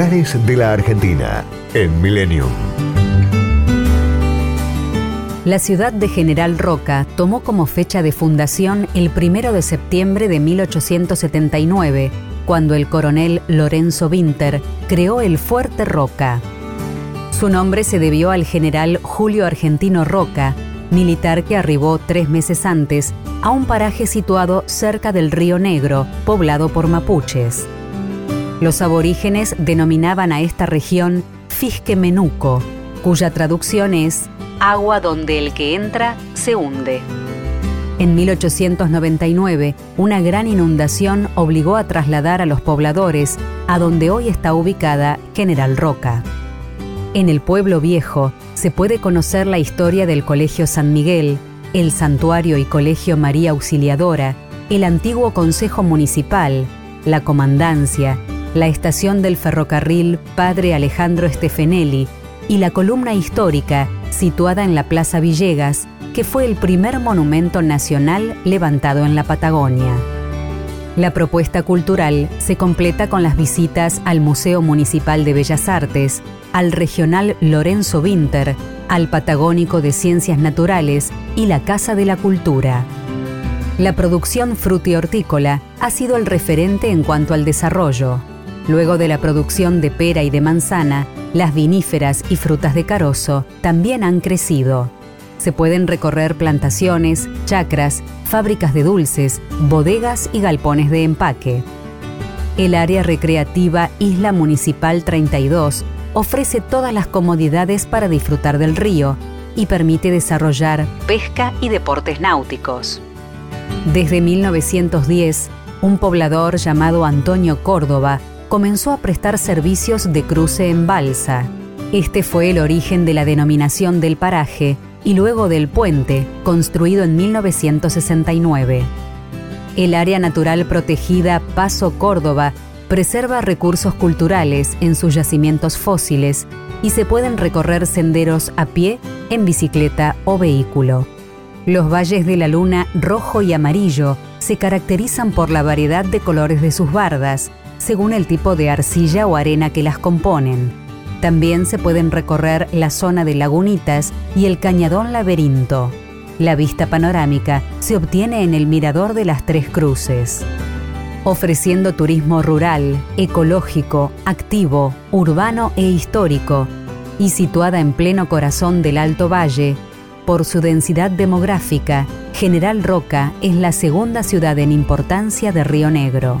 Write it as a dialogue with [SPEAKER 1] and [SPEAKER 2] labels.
[SPEAKER 1] De la Argentina en Millennium.
[SPEAKER 2] La ciudad de General Roca tomó como fecha de fundación el 1 de septiembre de 1879, cuando el coronel Lorenzo Winter creó el Fuerte Roca. Su nombre se debió al general Julio Argentino Roca, militar que arribó tres meses antes a un paraje situado cerca del río Negro, poblado por mapuches. Los aborígenes denominaban a esta región Fisque Menuco, cuya traducción es agua donde el que entra se hunde. En 1899, una gran inundación obligó a trasladar a los pobladores a donde hoy está ubicada General Roca. En el pueblo viejo se puede conocer la historia del Colegio San Miguel, el Santuario y Colegio María Auxiliadora, el antiguo Consejo Municipal, la Comandancia, la estación del ferrocarril Padre Alejandro Stefenelli y la columna histórica situada en la Plaza Villegas, que fue el primer monumento nacional levantado en la Patagonia. La propuesta cultural se completa con las visitas al Museo Municipal de Bellas Artes, al Regional Lorenzo Winter, al Patagónico de Ciencias Naturales y la Casa de la Cultura. La producción frutihortícola ha sido el referente en cuanto al desarrollo. Luego de la producción de pera y de manzana, las viníferas y frutas de carozo también han crecido. Se pueden recorrer plantaciones, chacras, fábricas de dulces, bodegas y galpones de empaque. El área recreativa Isla Municipal 32 ofrece todas las comodidades para disfrutar del río y permite desarrollar pesca y deportes náuticos. Desde 1910, un poblador llamado Antonio Córdoba comenzó a prestar servicios de cruce en balsa. Este fue el origen de la denominación del paraje y luego del puente, construido en 1969. El área natural protegida Paso Córdoba preserva recursos culturales en sus yacimientos fósiles y se pueden recorrer senderos a pie, en bicicleta o vehículo. Los valles de la luna rojo y amarillo se caracterizan por la variedad de colores de sus bardas, según el tipo de arcilla o arena que las componen. También se pueden recorrer la zona de lagunitas y el cañadón laberinto. La vista panorámica se obtiene en el mirador de las Tres Cruces ofreciendo turismo rural, ecológico, activo, urbano e histórico, y situada en pleno corazón del Alto Valle, por su densidad demográfica, General Roca es la segunda ciudad en importancia de Río Negro.